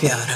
Confiare,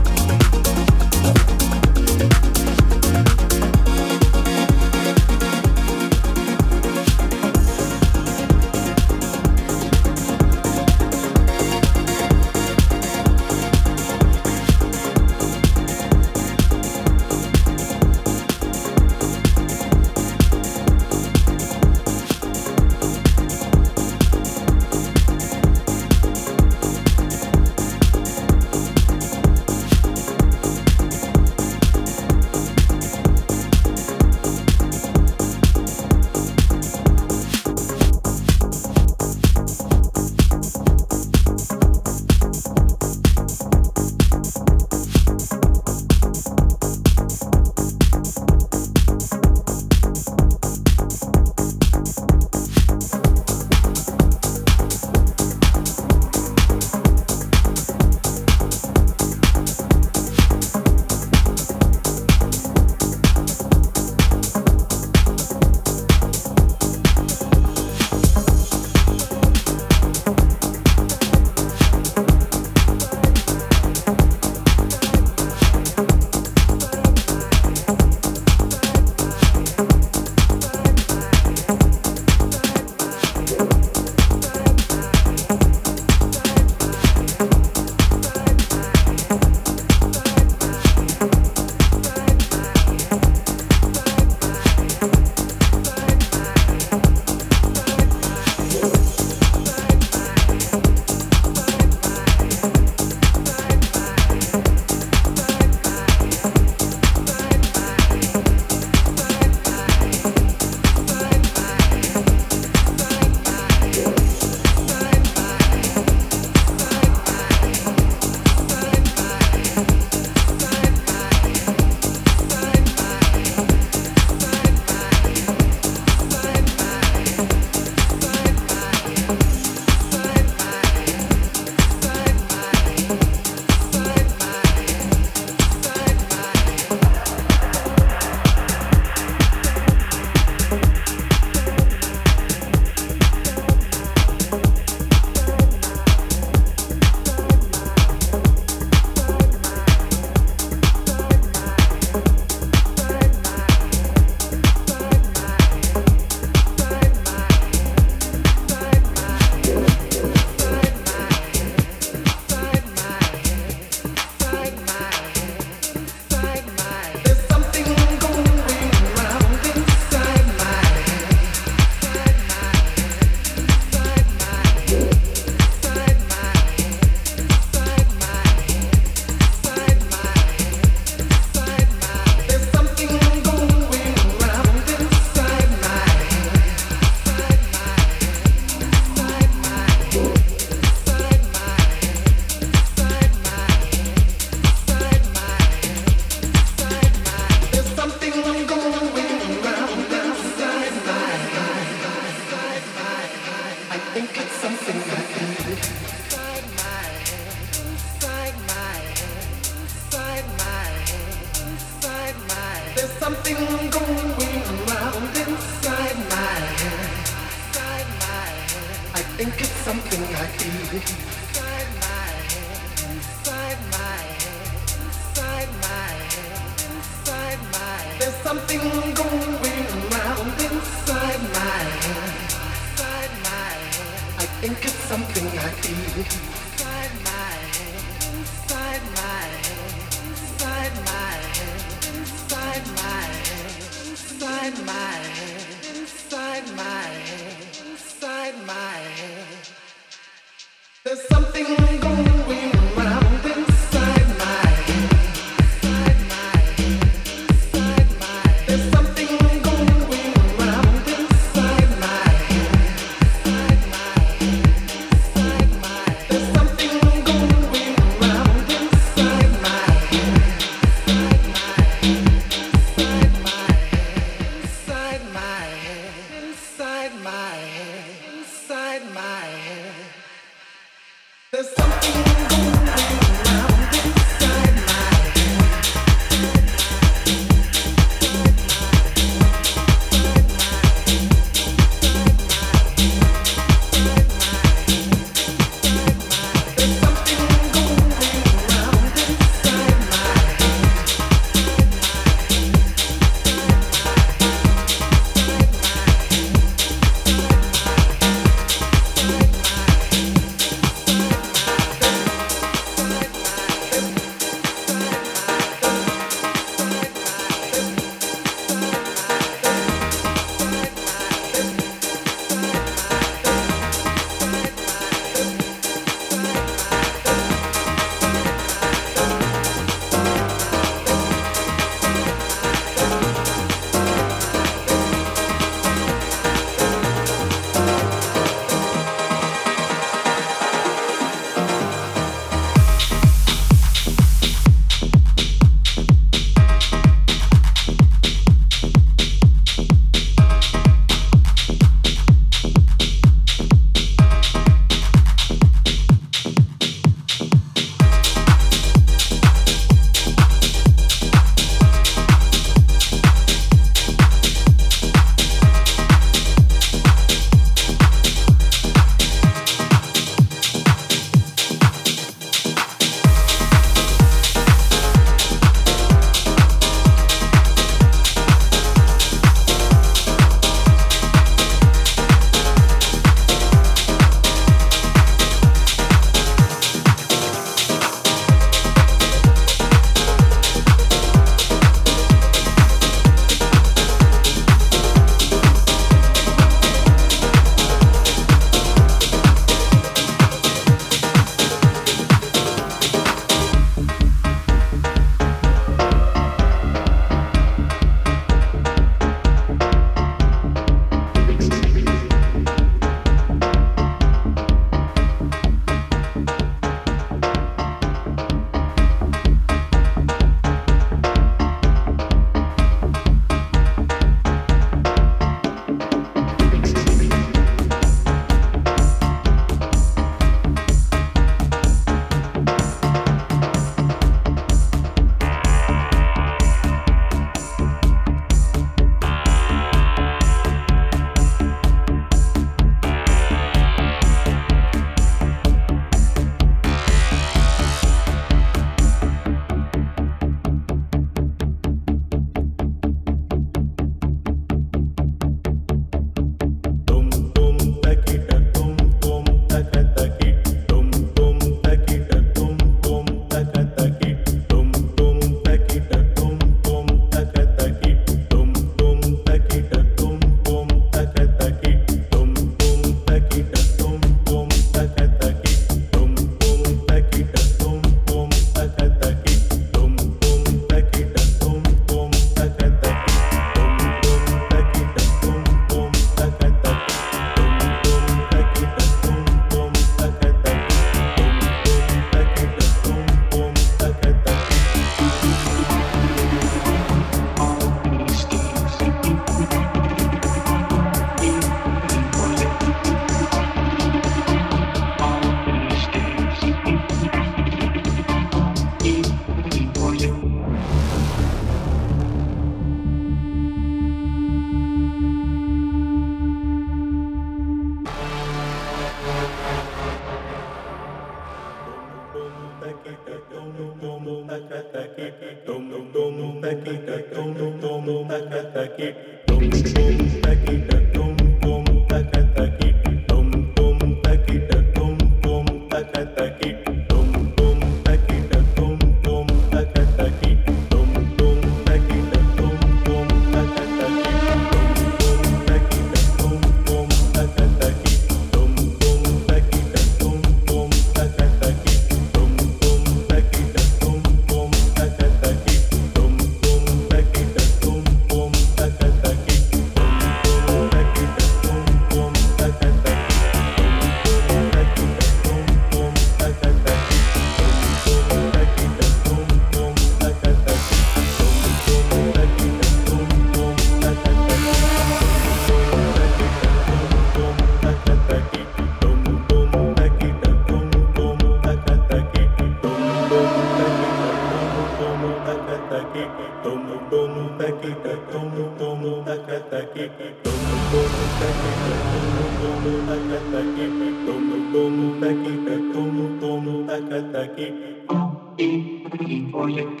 Project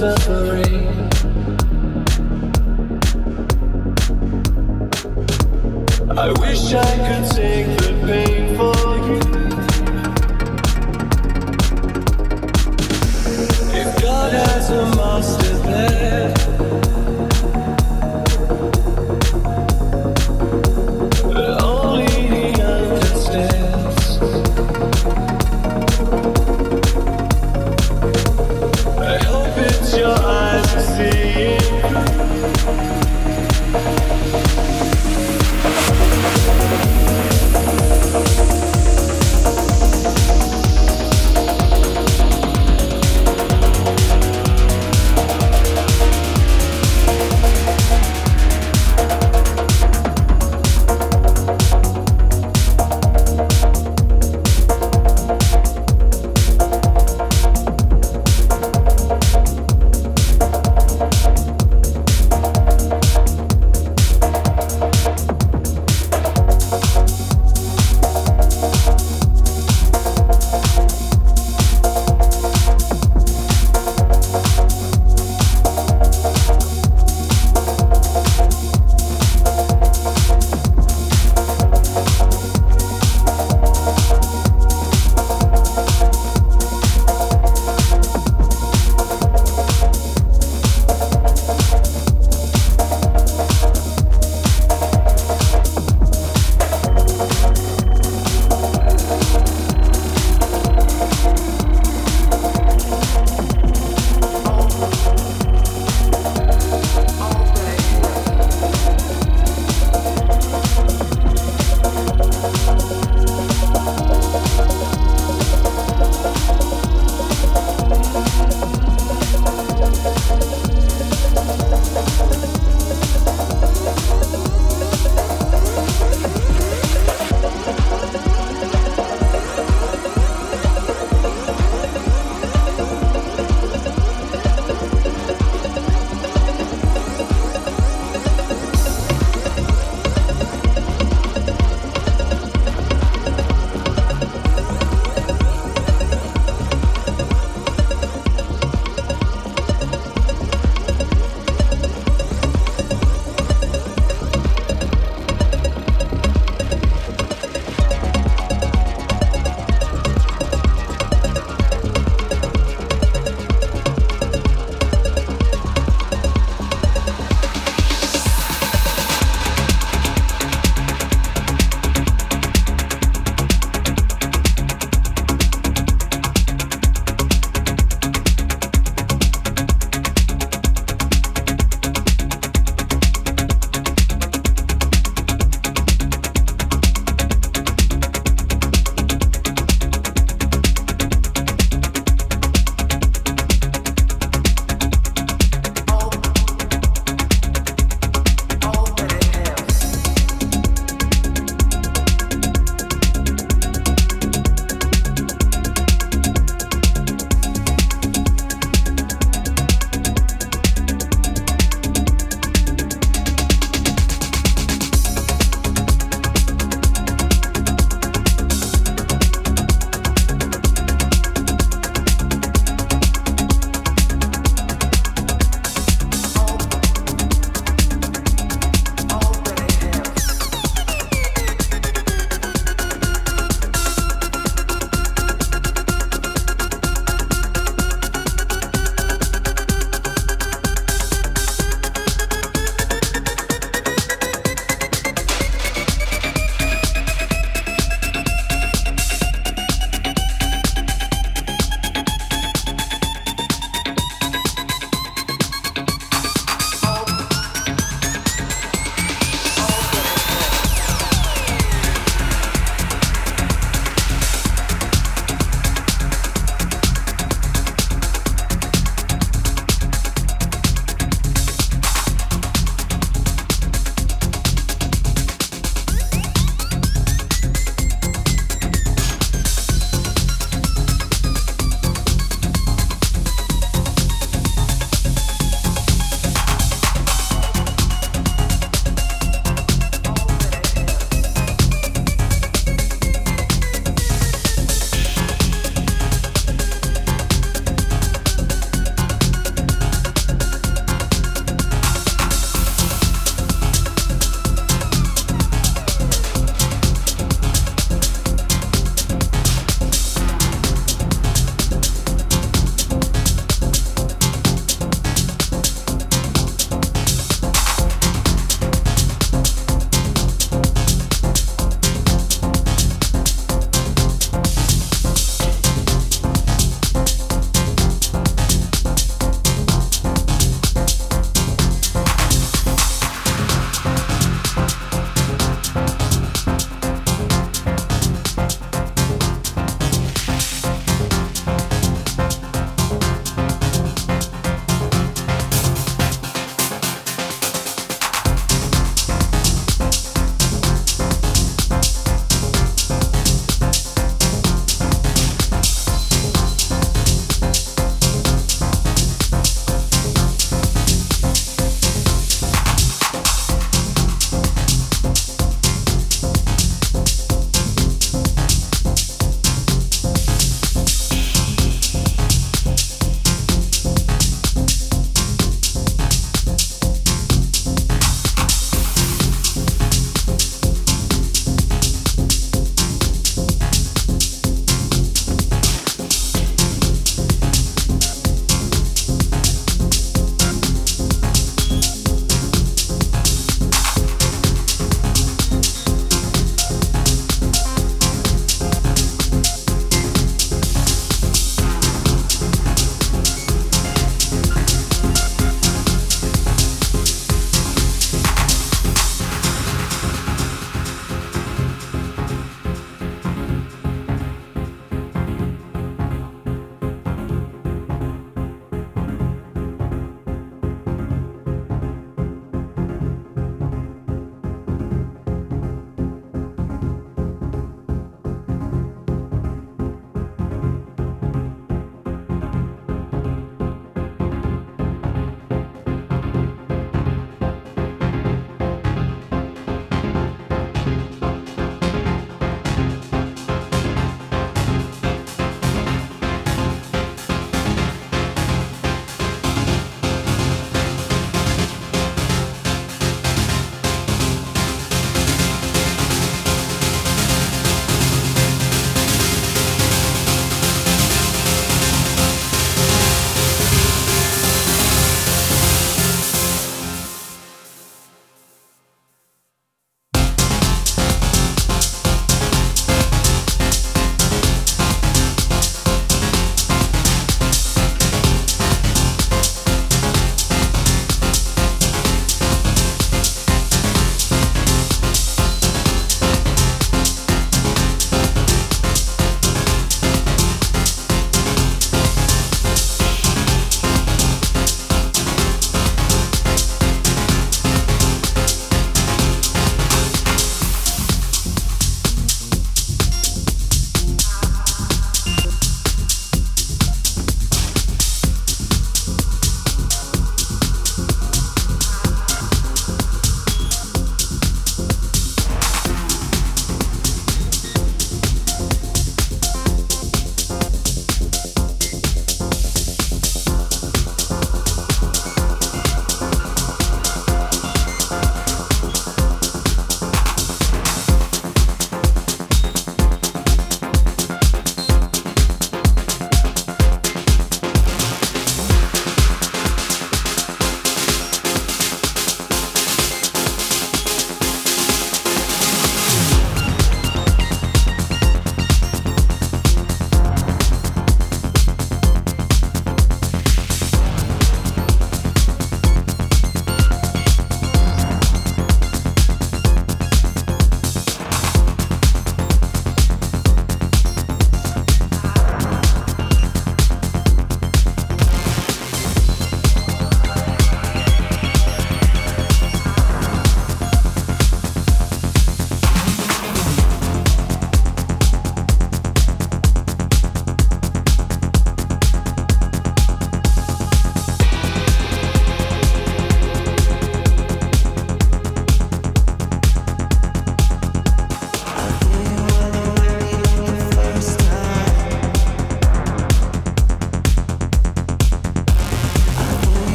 know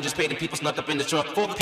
just paid the people snuck up in the trunk. For